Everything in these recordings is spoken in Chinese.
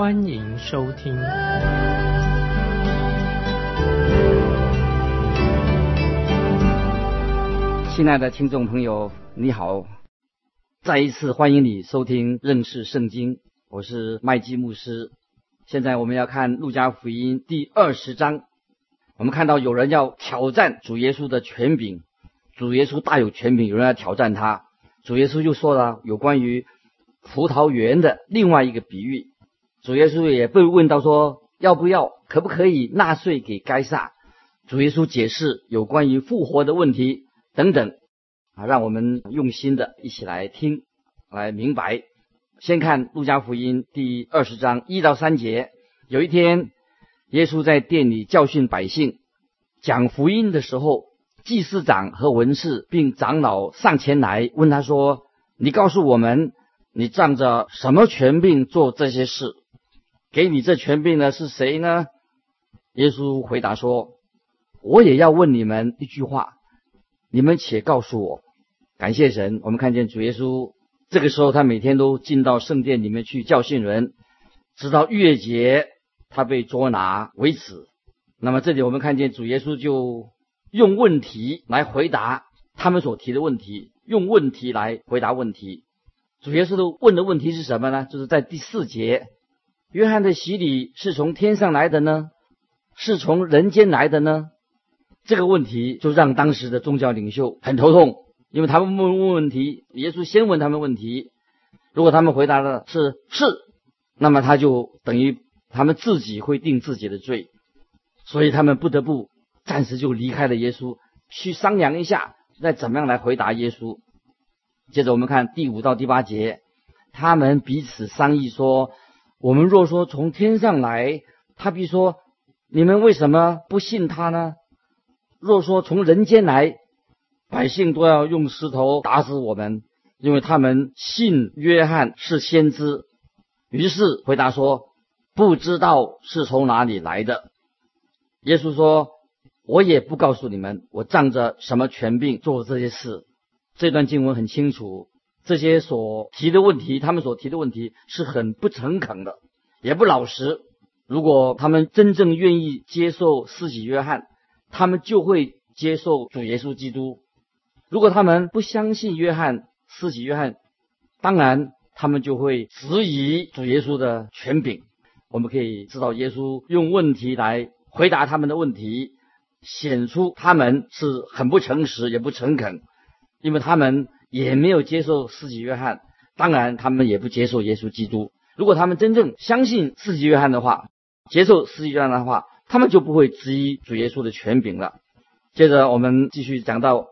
欢迎收听。亲爱的听众朋友，你好，再一次欢迎你收听认识圣经，我是麦基牧师。现在我们要看路加福音第二十章，我们看到有人要挑战主耶稣的权柄。主耶稣大有权柄，有人要挑战他。主耶稣就说了有关于葡萄园的另外一个比喻。主耶稣也被问到说要不要、可不可以纳税给该撒。主耶稣解释有关于复活的问题等等啊，让我们用心的一起来听，来明白。先看路加福音第二十章一到三节。有一天，耶稣在店里教训百姓，讲福音的时候。祭司长和文士并长老上前来问他说：“你告诉我们，你仗着什么权柄做这些事？给你这权柄的是谁呢？”耶稣回答说：“我也要问你们一句话，你们且告诉我。”感谢神，我们看见主耶稣这个时候，他每天都进到圣殿里面去教训人，直到逾越节他被捉拿为止。那么这里我们看见主耶稣就。用问题来回答他们所提的问题，用问题来回答问题。主耶稣的问的问题是什么呢？就是在第四节，约翰的洗礼是从天上来的呢，是从人间来的呢？这个问题就让当时的宗教领袖很头痛，因为他们问问问题，耶稣先问他们问题，如果他们回答的是是，那么他就等于他们自己会定自己的罪，所以他们不得不。暂时就离开了耶稣，去商量一下，再怎么样来回答耶稣。接着我们看第五到第八节，他们彼此商议说：“我们若说从天上来，他必说：你们为什么不信他呢？若说从人间来，百姓都要用石头打死我们，因为他们信约翰是先知。”于是回答说：“不知道是从哪里来的。”耶稣说。我也不告诉你们，我仗着什么权柄做这些事。这段经文很清楚，这些所提的问题，他们所提的问题是很不诚恳的，也不老实。如果他们真正愿意接受施洗约翰，他们就会接受主耶稣基督；如果他们不相信约翰施洗约翰，当然他们就会质疑主耶稣的权柄。我们可以知道，耶稣用问题来回答他们的问题。显出他们是很不诚实，也不诚恳，因为他们也没有接受四己约翰，当然他们也不接受耶稣基督。如果他们真正相信四己约翰的话，接受四己约翰的话，他们就不会质疑主耶稣的权柄了。接着我们继续讲到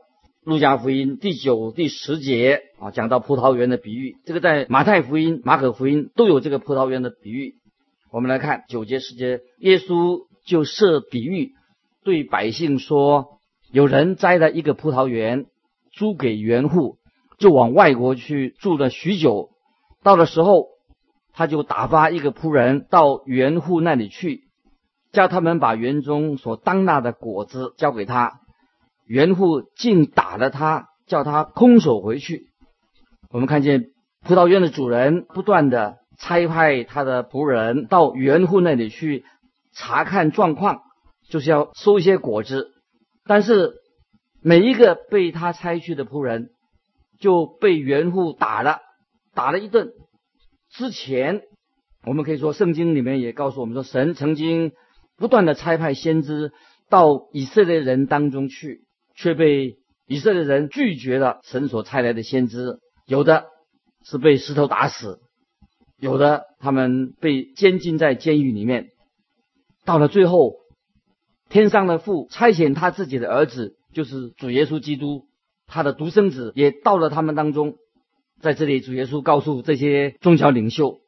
路加福音第九、第十节啊，讲到葡萄园的比喻，这个在马太福音、马可福音都有这个葡萄园的比喻。我们来看九节、十节，耶稣就设比喻。对百姓说：“有人栽了一个葡萄园，租给园户，就往外国去住了许久。到了时候，他就打发一个仆人到园户那里去，叫他们把园中所当纳的果子交给他。园户竟打了他，叫他空手回去。我们看见葡萄园的主人不断的差派他的仆人到园户那里去查看状况。”就是要收一些果子，但是每一个被他拆去的仆人就被园户打了，打了一顿。之前我们可以说，圣经里面也告诉我们说，神曾经不断的差派先知到以色列人当中去，却被以色列人拒绝了神所差来的先知。有的是被石头打死，有的他们被监禁在监狱里面。到了最后。天上的父差遣他自己的儿子，就是主耶稣基督，他的独生子也到了他们当中。在这里，主耶稣告诉这些宗教领袖，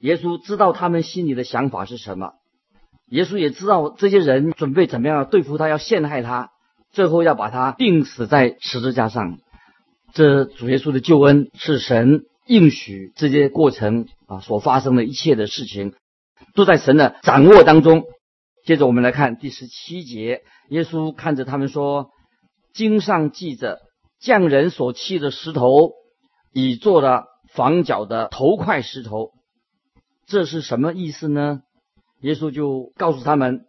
耶稣知道他们心里的想法是什么。耶稣也知道这些人准备怎么样对付他，要陷害他，最后要把他钉死在十字架上。这主耶稣的救恩是神应许这些过程啊所发生的一切的事情，都在神的掌握当中。接着我们来看第十七节，耶稣看着他们说：“经上记着，匠人所砌的石头，已做了房角的头块石头。这是什么意思呢？”耶稣就告诉他们：“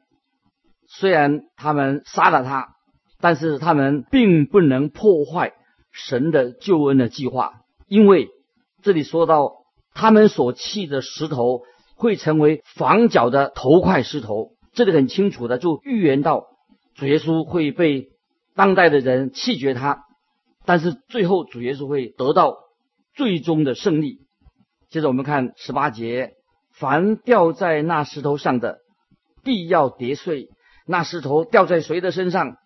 虽然他们杀了他，但是他们并不能破坏神的救恩的计划，因为这里说到他们所砌的石头会成为房角的头块石头。”这里很清楚的就预言到主耶稣会被当代的人弃绝他，但是最后主耶稣会得到最终的胜利。接着我们看十八节：凡掉在那石头上的，必要跌碎；那石头掉在谁的身上，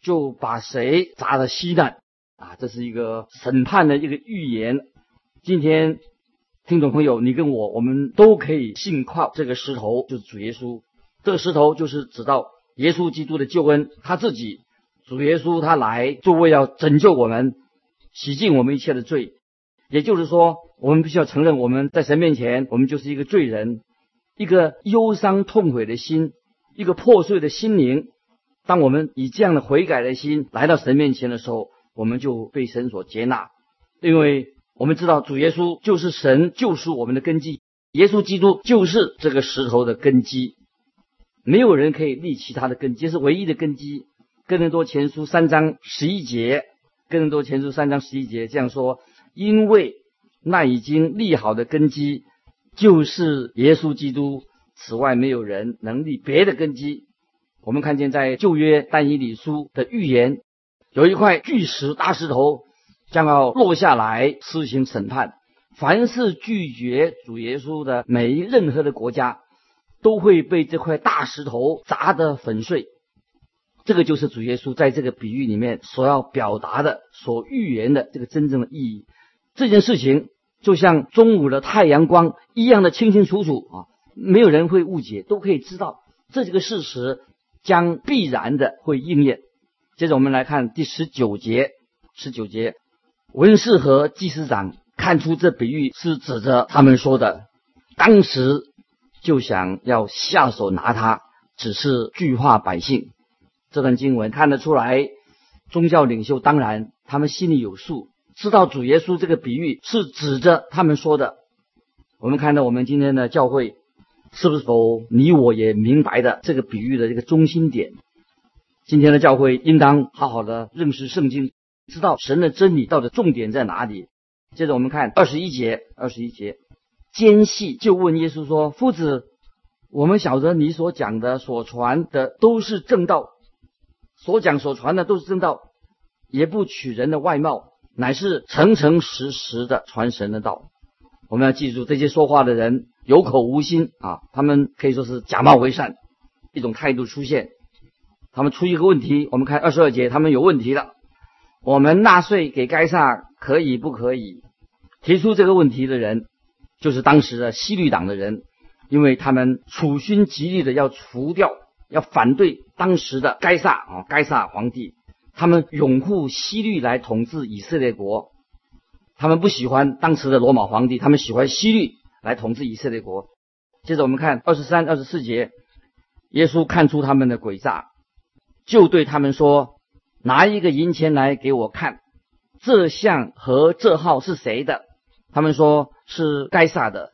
就把谁砸得稀烂。啊，这是一个审判的一个预言。今天听众朋友，你跟我，我们都可以信靠这个石头，就是主耶稣。这个石头就是指到耶稣基督的救恩，他自己主耶稣他来就为要拯救我们，洗净我们一切的罪。也就是说，我们必须要承认我们在神面前，我们就是一个罪人，一个忧伤痛悔的心，一个破碎的心灵。当我们以这样的悔改的心来到神面前的时候，我们就被神所接纳，因为我们知道主耶稣就是神救赎我们的根基，耶稣基督就是这个石头的根基。没有人可以立其他的根基，是唯一的根基。哥林多前书三章十一节，哥林多前书三章十一节这样说：因为那已经立好的根基就是耶稣基督，此外没有人能立别的根基。我们看见在旧约但以理书的预言，有一块巨石大石头将要落下来施行审判，凡是拒绝主耶稣的每一任何的国家。都会被这块大石头砸得粉碎。这个就是主耶稣在这个比喻里面所要表达的、所预言的这个真正的意义。这件事情就像中午的太阳光一样的清清楚楚啊，没有人会误解，都可以知道这几个事实将必然的会应验。接着我们来看第十九节，十九节，文士和祭司长看出这比喻是指着他们说的，当时。就想要下手拿他，只是惧怕百姓。这段经文看得出来，宗教领袖当然他们心里有数，知道主耶稣这个比喻是指着他们说的。我们看到我们今天的教会，是不是否你我也明白的这个比喻的这个中心点？今天的教会应当好好的认识圣经，知道神的真理到底重点在哪里。接着我们看二十一节，二十一节。奸细就问耶稣说：“夫子，我们晓得你所讲的、所传的都是正道，所讲所传的都是正道，也不取人的外貌，乃是诚诚实实的传神的道。我们要记住，这些说话的人有口无心啊，他们可以说是假冒为善，一种态度出现。他们出一个问题，我们看二十二节，他们有问题了。我们纳税给该撒可以不可以？提出这个问题的人。”就是当时的西律党的人，因为他们处心积虑的要除掉、要反对当时的该撒啊，该撒皇帝，他们拥护西律来统治以色列国，他们不喜欢当时的罗马皇帝，他们喜欢西律来统治以色列国。接着我们看二十三、二十四节，耶稣看出他们的诡诈，就对他们说：“拿一个银钱来给我看，这像和这号是谁的？”他们说。是该撒的，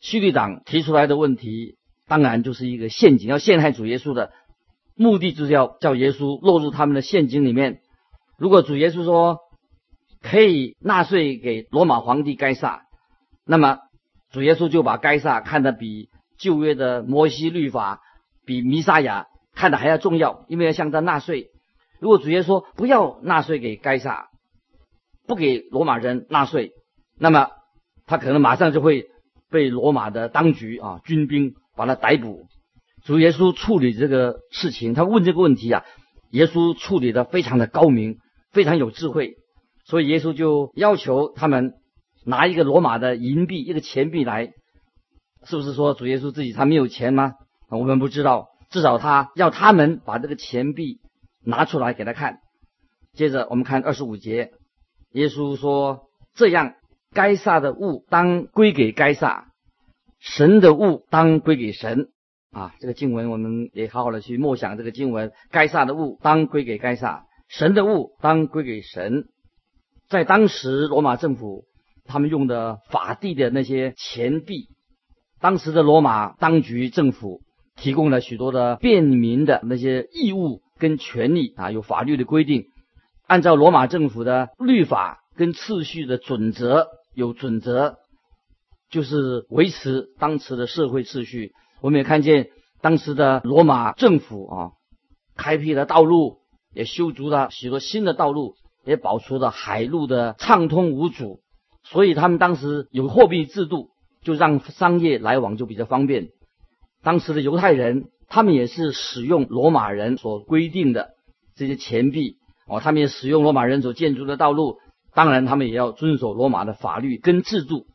西律党提出来的问题，当然就是一个陷阱，要陷害主耶稣的目的，就是要叫耶稣落入他们的陷阱里面。如果主耶稣说可以纳税给罗马皇帝该撒，那么主耶稣就把该撒看得比旧约的摩西律法、比弥撒亚看的还要重要，因为要向他纳税。如果主耶稣说不要纳税给该撒，不给罗马人纳税，那么。他可能马上就会被罗马的当局啊军兵把他逮捕。主耶稣处理这个事情，他问这个问题啊，耶稣处理的非常的高明，非常有智慧。所以耶稣就要求他们拿一个罗马的银币，一个钱币来。是不是说主耶稣自己他没有钱吗？我们不知道，至少他要他们把这个钱币拿出来给他看。接着我们看二十五节，耶稣说：“这样，该撒的物当归给该撒，神的物当归给神。”啊，这个经文我们也好好的去默想这个经文：该撒的物当归给该撒，神的物当归给神。在当时罗马政府他们用的法地的那些钱币，当时的罗马当局政府。提供了许多的便民的那些义务跟权利啊，有法律的规定，按照罗马政府的律法跟次序的准则，有准则，就是维持当时的社会秩序。我们也看见当时的罗马政府啊，开辟了道路，也修筑了许多新的道路，也保持了海路的畅通无阻。所以他们当时有货币制度，就让商业来往就比较方便。当时的犹太人，他们也是使用罗马人所规定的这些钱币哦，他们也使用罗马人所建筑的道路，当然他们也要遵守罗马的法律跟制度，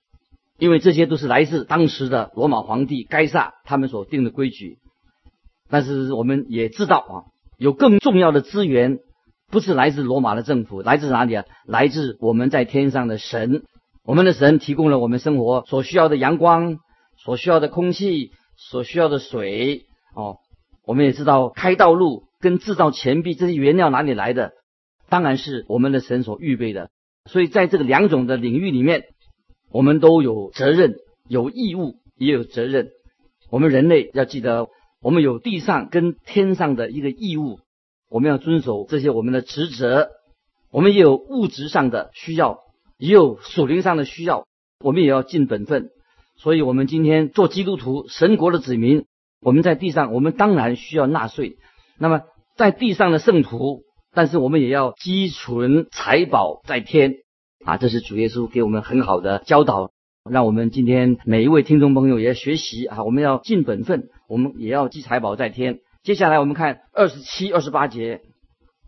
因为这些都是来自当时的罗马皇帝该萨他们所定的规矩。但是我们也知道啊，有更重要的资源，不是来自罗马的政府，来自哪里啊？来自我们在天上的神，我们的神提供了我们生活所需要的阳光，所需要的空气。所需要的水哦，我们也知道开道路跟制造钱币这些原料哪里来的？当然是我们的神所预备的。所以在这个两种的领域里面，我们都有责任、有义务，也有责任。我们人类要记得，我们有地上跟天上的一个义务，我们要遵守这些我们的职责。我们也有物质上的需要，也有属灵上的需要，我们也要尽本分。所以，我们今天做基督徒、神国的子民，我们在地上，我们当然需要纳税。那么，在地上的圣徒，但是我们也要积存财宝在天啊！这是主耶稣给我们很好的教导，让我们今天每一位听众朋友也学习啊！我们要尽本分，我们也要积财宝在天。接下来，我们看二十七、二十八节，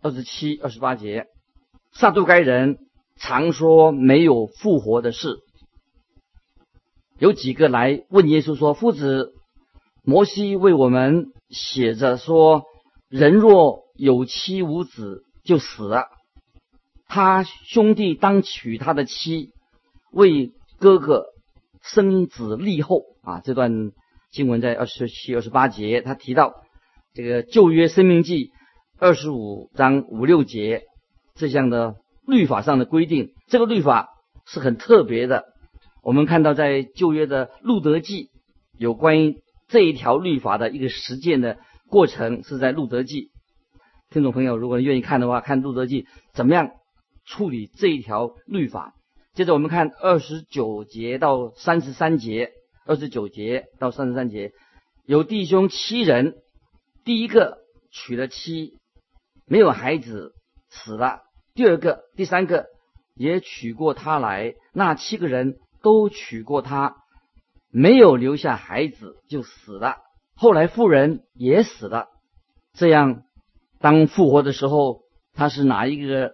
二十七、二十八节，撒杜该人常说没有复活的事。有几个来问耶稣说：“夫子，摩西为我们写着说，人若有妻无子就死了，他兄弟当娶他的妻，为哥哥生子立后。”啊，这段经文在二十七、二十八节，他提到这个旧约生命记二十五章五六节这项的律法上的规定，这个律法是很特别的。我们看到，在旧约的路德记，有关于这一条律法的一个实践的过程，是在路德记。听众朋友，如果愿意看的话，看路德记怎么样处理这一条律法。接着我们看二十九节到三十三节，二十九节到三十三节，有弟兄七人，第一个娶了妻，没有孩子，死了；第二个、第三个也娶过她来，那七个人。都娶过她，没有留下孩子就死了。后来妇人也死了。这样，当复活的时候，他是哪一个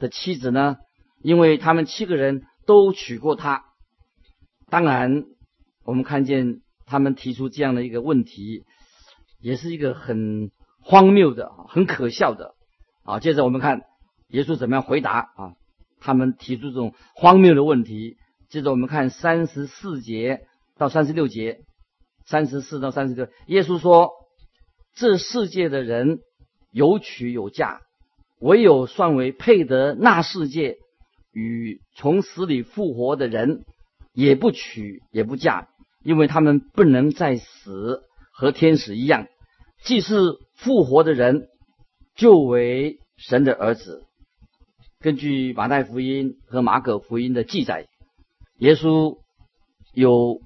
的妻子呢？因为他们七个人都娶过她。当然，我们看见他们提出这样的一个问题，也是一个很荒谬的、很可笑的啊。接着我们看耶稣怎么样回答啊？他们提出这种荒谬的问题。接着我们看三十四节到三十六节，三十四到三十六，耶稣说：“这世界的人有娶有嫁，唯有算为配得那世界与从死里复活的人，也不娶也不嫁，因为他们不能再死，和天使一样。既是复活的人，就为神的儿子。”根据马太福音和马可福音的记载。耶稣有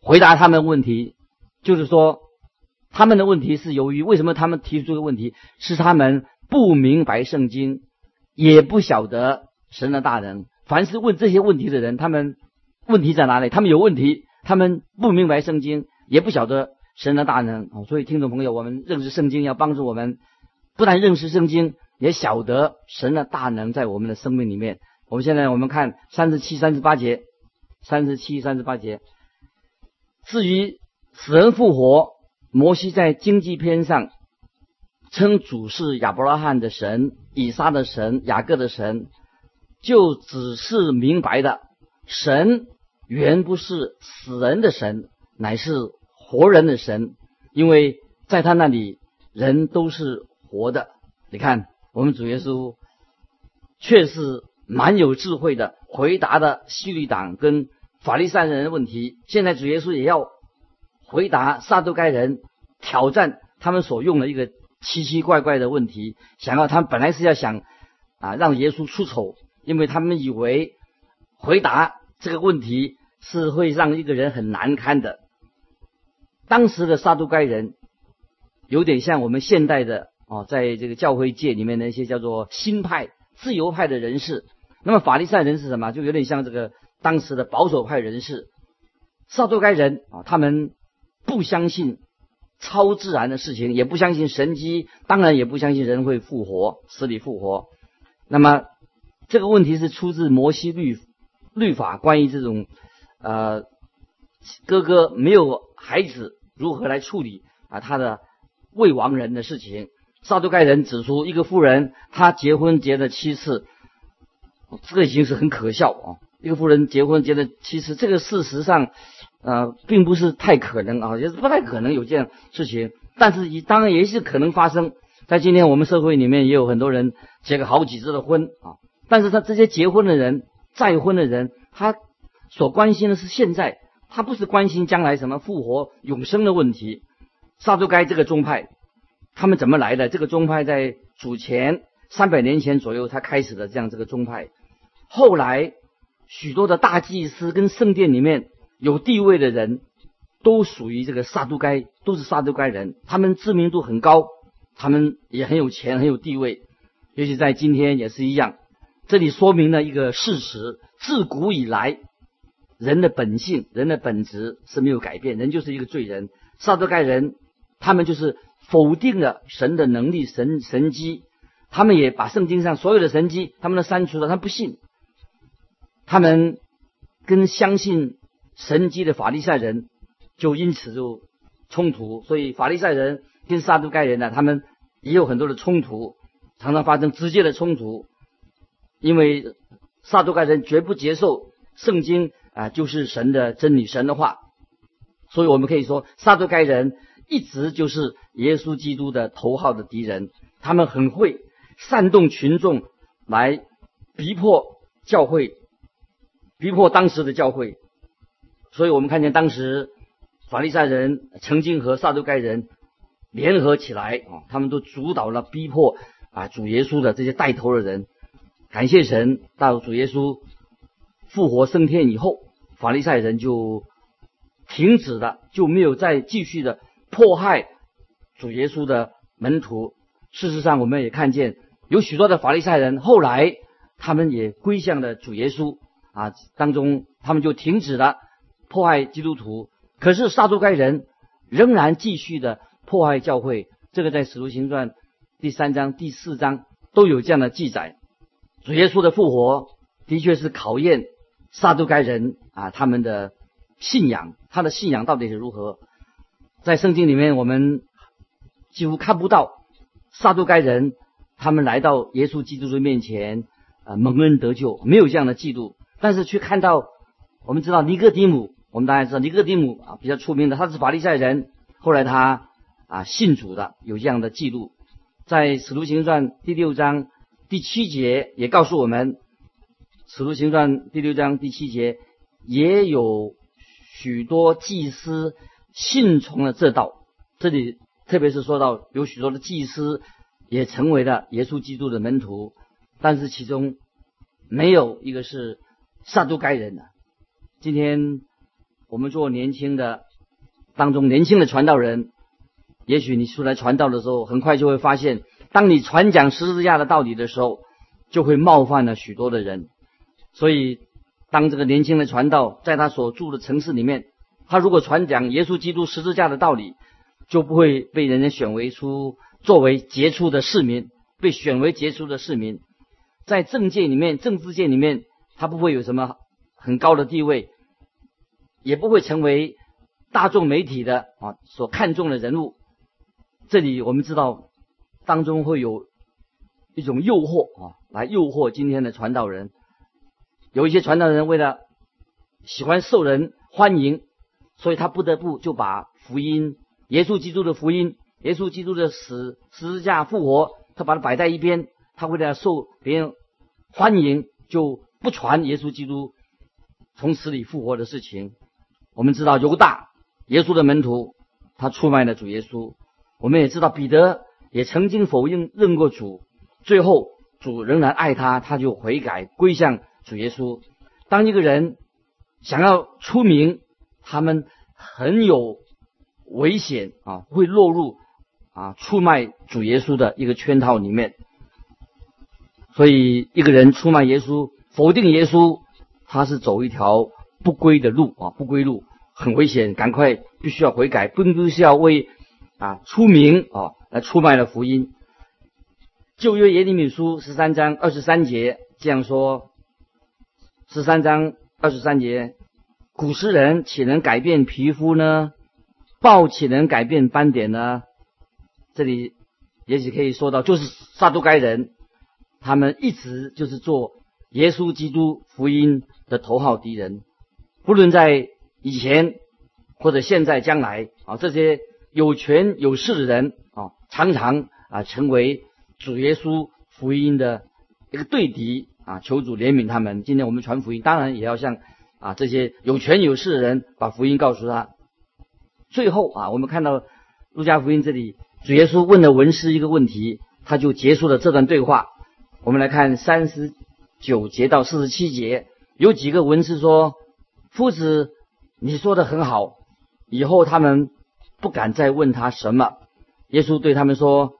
回答他们问题，就是说他们的问题是由于为什么他们提出这个问题，是他们不明白圣经，也不晓得神的大能。凡是问这些问题的人，他们问题在哪里？他们有问题，他们不明白圣经，也不晓得神的大能。所以听众朋友，我们认识圣经要帮助我们，不但认识圣经，也晓得神的大能在我们的生命里面。我们现在我们看三十七、三十八节。三十七、三十八节。至于死人复活，摩西在经济篇上称主是亚伯拉罕的神、以撒的神、雅各的神，就只是明白的，神原不是死人的神，乃是活人的神，因为在他那里人都是活的。你看，我们主耶稣确实蛮有智慧的，回答的希律党跟法利赛人的问题。现在主耶稣也要回答撒都该人，挑战他们所用的一个奇奇怪怪的问题，想要他本来是要想啊让耶稣出丑，因为他们以为回答这个问题是会让一个人很难堪的。当时的撒都该人有点像我们现代的哦，在这个教会界里面的一些叫做新派。自由派的人士，那么法利赛人是什么？就有点像这个当时的保守派人士，撒都该人啊，他们不相信超自然的事情，也不相信神迹，当然也不相信人会复活，死里复活。那么这个问题是出自摩西律律法，关于这种呃哥哥没有孩子如何来处理啊他的未亡人的事情。撒都盖人指出，一个妇人她结婚结了七次，这个已经是很可笑啊！一个妇人结婚结了七次，这个事实上，呃，并不是太可能啊，也是不太可能有这样事情。但是，当然也是可能发生在今天我们社会里面，也有很多人结了好几次的婚啊。但是他这些结婚的人、再婚的人，他所关心的是现在，他不是关心将来什么复活永生的问题。撒都该这个宗派。他们怎么来的？这个宗派在主前三百年前左右才开始的，这样这个宗派。后来许多的大祭司跟圣殿里面有地位的人，都属于这个撒都该，都是撒都该人。他们知名度很高，他们也很有钱，很有地位。尤其在今天也是一样。这里说明了一个事实：自古以来，人的本性、人的本质是没有改变，人就是一个罪人。撒都该人，他们就是。否定了神的能力、神神机，他们也把圣经上所有的神机，他们都删除了，他不信。他们跟相信神迹的法利赛人就因此就冲突，所以法利赛人跟撒都该人呢，他们也有很多的冲突，常常发生直接的冲突，因为撒都该人绝不接受圣经啊，就是神的真理、神的话，所以我们可以说撒都该人。一直就是耶稣基督的头号的敌人，他们很会煽动群众来逼迫教会，逼迫当时的教会。所以我们看见当时法利赛人曾经和撒都该人联合起来啊，他们都主导了逼迫啊主耶稣的这些带头的人。感谢神，到主耶稣复活升天以后，法利赛人就停止了，就没有再继续的。迫害主耶稣的门徒，事实上我们也看见有许多的法利赛人，后来他们也归向了主耶稣啊，当中他们就停止了迫害基督徒。可是撒都该人仍然继续的迫害教会，这个在使徒行传第三章、第四章都有这样的记载。主耶稣的复活的确是考验撒都该人啊，他们的信仰，他的信仰到底是如何？在圣经里面，我们几乎看不到撒都该人他们来到耶稣基督的面前啊蒙恩得救，没有这样的记录。但是却看到，我们知道尼哥底母，我们大家知道尼哥底母啊比较出名的，他是法利赛人，后来他啊信主的，有这样的记录。在使徒行传第六章第七节也告诉我们，使徒行传第六章第七节也有许多祭司。信从了这道，这里特别是说到有许多的祭司也成为了耶稣基督的门徒，但是其中没有一个是撒都该人的。今天我们做年轻的当中年轻的传道人，也许你出来传道的时候，很快就会发现，当你传讲十字架的道理的时候，就会冒犯了许多的人。所以，当这个年轻的传道在他所住的城市里面。他如果传讲耶稣基督十字架的道理，就不会被人家选为出作为杰出的市民，被选为杰出的市民，在政界里面、政治界里面，他不会有什么很高的地位，也不会成为大众媒体的啊所看重的人物。这里我们知道当中会有一种诱惑啊，来诱惑今天的传道人。有一些传道人为了喜欢受人欢迎，所以他不得不就把福音、耶稣基督的福音、耶稣基督的死、十字架、复活，他把它摆在一边。他为了受别人欢迎，就不传耶稣基督从死里复活的事情。我们知道犹大，耶稣的门徒，他出卖了主耶稣。我们也知道彼得也曾经否认认过主，最后主仍然爱他，他就悔改归向。主耶稣，当一个人想要出名，他们很有危险啊，会落入啊出卖主耶稣的一个圈套里面。所以，一个人出卖耶稣、否定耶稣，他是走一条不归的路啊，不归路，很危险，赶快必须要悔改，不不是要为啊出名啊来出卖了福音。旧约耶利米书十三章二十三节这样说。十三章二十三节，古诗人岂能改变皮肤呢？豹岂能改变斑点呢？这里也许可以说到，就是撒都该人，他们一直就是做耶稣基督福音的头号敌人。不论在以前或者现在将来啊，这些有权有势的人啊，常常啊成为主耶稣福音的一个对敌。啊，求主怜悯他们。今天我们传福音，当然也要向啊这些有权有势的人把福音告诉他。最后啊，我们看到路加福音这里，主耶稣问了文士一个问题，他就结束了这段对话。我们来看三十九节到四十七节，有几个文士说：“夫子，你说的很好。”以后他们不敢再问他什么。耶稣对他们说：“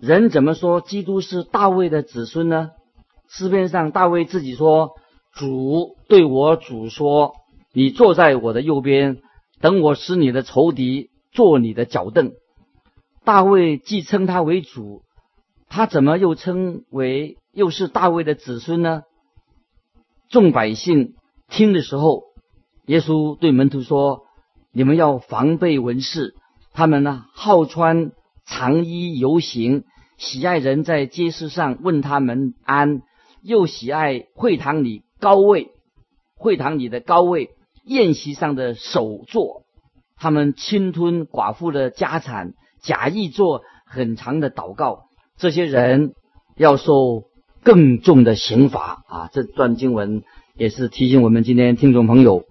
人怎么说基督是大卫的子孙呢？”诗篇上，大卫自己说：“主对我主说，你坐在我的右边，等我使你的仇敌坐你的脚凳。”大卫既称他为主，他怎么又称为又是大卫的子孙呢？众百姓听的时候，耶稣对门徒说：“你们要防备文士，他们呢好穿长衣游行，喜爱人在街市上问他们安。”又喜爱会堂里高位，会堂里的高位宴席上的首座，他们侵吞寡妇的家产，假意做很长的祷告。这些人要受更重的刑罚啊！这段经文也是提醒我们今天听众朋友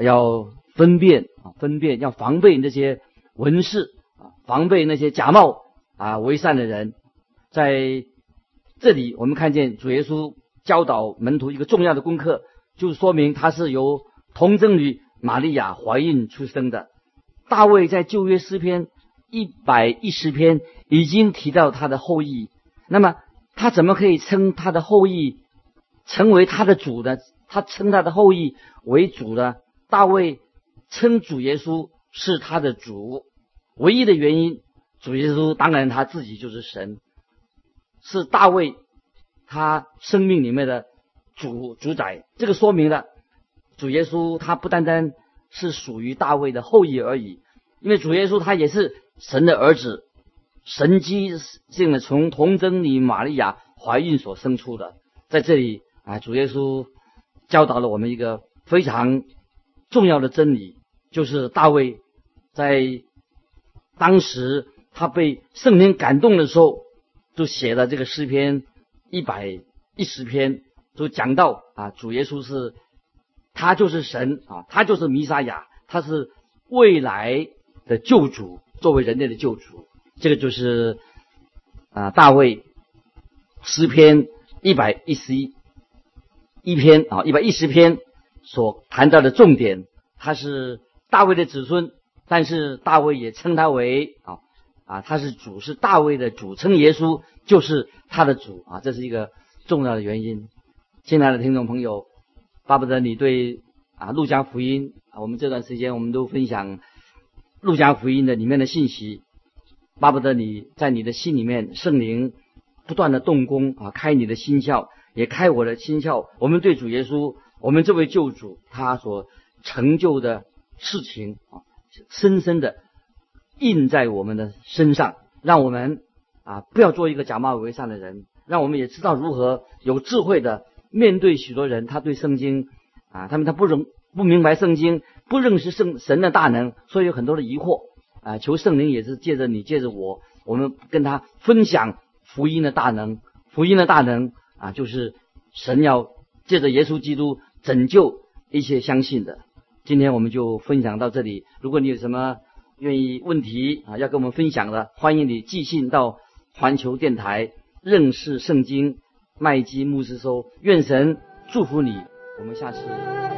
要分辨啊，分辨要防备那些文士啊，防备那些假冒啊为善的人，在。这里我们看见主耶稣教导门徒一个重要的功课，就说明他是由童贞女玛利亚怀孕出生的。大卫在旧约诗篇一百一十篇已经提到他的后裔，那么他怎么可以称他的后裔成为他的主呢？他称他的后裔为主呢？大卫称主耶稣是他的主，唯一的原因，主耶稣当然他自己就是神。是大卫，他生命里面的主主宰。这个说明了主耶稣他不单单是属于大卫的后裔而已，因为主耶稣他也是神的儿子，神机性的从童贞女玛利亚怀孕所生出的。在这里啊，主耶稣教导了我们一个非常重要的真理，就是大卫在当时他被圣灵感动的时候。就写了这个诗篇一百一十篇，就讲到啊，主耶稣是，他就是神啊，他就是弥撒亚，他是未来的救主，作为人类的救主。这个就是啊，大卫诗篇一百一十一一篇啊，一百一十篇所谈到的重点，他是大卫的子孙，但是大卫也称他为啊。啊，他是主，是大卫的主，称耶稣就是他的主啊，这是一个重要的原因。亲爱的听众朋友，巴不得你对啊路加福音啊，我们这段时间我们都分享路加福音的里面的信息，巴不得你在你的心里面圣灵不断的动工啊，开你的心窍，也开我的心窍。我们对主耶稣，我们这位救主他所成就的事情啊，深深的印在我们的身上，让我们啊不要做一个假冒伪善的人，让我们也知道如何有智慧的面对许多人，他对圣经啊，他们他不容不明白圣经，不认识圣神的大能，所以有很多的疑惑啊，求圣灵也是借着你借着我，我们跟他分享福音的大能，福音的大能啊，就是神要借着耶稣基督拯救一些相信的。今天我们就分享到这里。如果你有什么愿意问题啊，要跟我们分享的，欢迎你寄信到环球电台认识圣经麦基牧师收。愿神祝福你，我们下次。